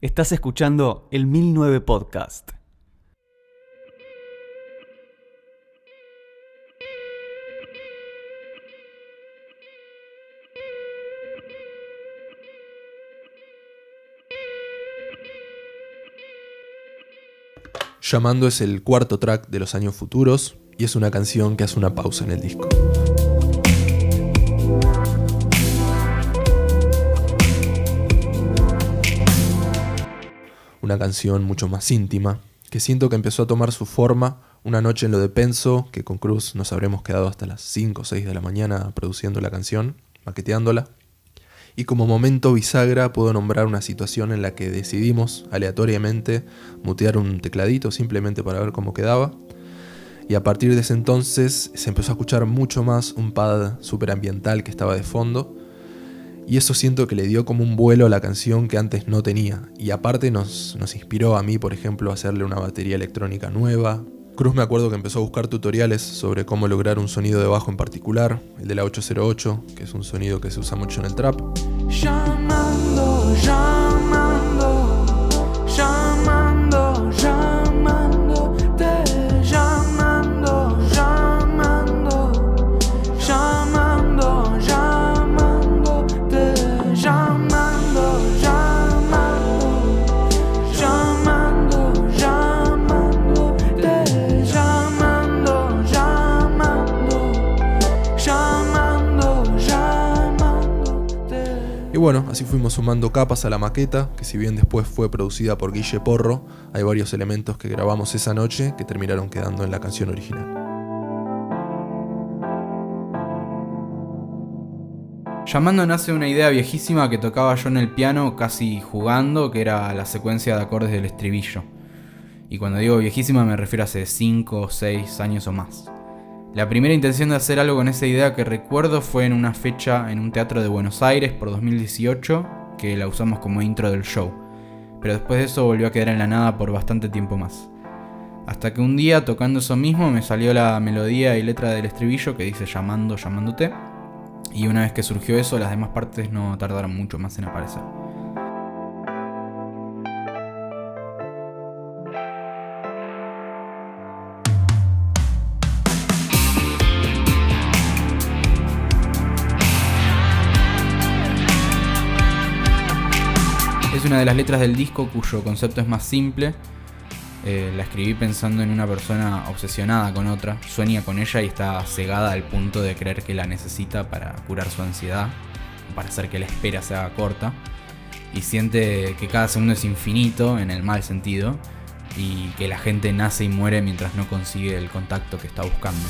Estás escuchando el 1009 Podcast. Llamando es el cuarto track de los años futuros y es una canción que hace una pausa en el disco. Una canción mucho más íntima, que siento que empezó a tomar su forma una noche en lo de Penso, que con Cruz nos habremos quedado hasta las 5 o 6 de la mañana produciendo la canción, maqueteándola. Y como momento bisagra puedo nombrar una situación en la que decidimos aleatoriamente mutear un tecladito simplemente para ver cómo quedaba. Y a partir de ese entonces se empezó a escuchar mucho más un pad superambiental que estaba de fondo. Y eso siento que le dio como un vuelo a la canción que antes no tenía. Y aparte nos, inspiró a mí, por ejemplo, a hacerle una batería electrónica nueva, Cruz me acuerdo que empezó a buscar tutoriales sobre cómo lograr un sonido de bajo en particular, el de la 808, que es un sonido que se usa mucho en el trap. Y bueno, así fuimos sumando capas a la maqueta, que si bien después fue producida por Guille Porro, hay varios elementos que grabamos esa noche que terminaron quedando en la canción original. Llamando nace una idea viejísima que tocaba yo en el piano casi jugando, que era la secuencia de acordes del estribillo. Y cuando digo viejísima me refiero a hace 5 o 6 años o más. La primera intención de hacer algo con esa idea que recuerdo fue en una fecha en un teatro de Buenos Aires por 2018, que la usamos como intro del show. Pero después de eso volvió a quedar en la nada por bastante tiempo más. Hasta que un día, tocando eso mismo, me salió la melodía y letra del estribillo que dice llamando, llamándote. Y una vez que surgió eso, las demás partes no tardaron mucho más en aparecer. Es una de las letras del disco cuyo concepto es más simple. Eh, la escribí pensando en una persona obsesionada con otra, sueña con ella y está cegada al punto de creer que la necesita para curar su ansiedad, para hacer que la espera se haga corta, y siente que cada segundo es infinito en el mal sentido, y que la gente nace y muere mientras no consigue el contacto que está buscando.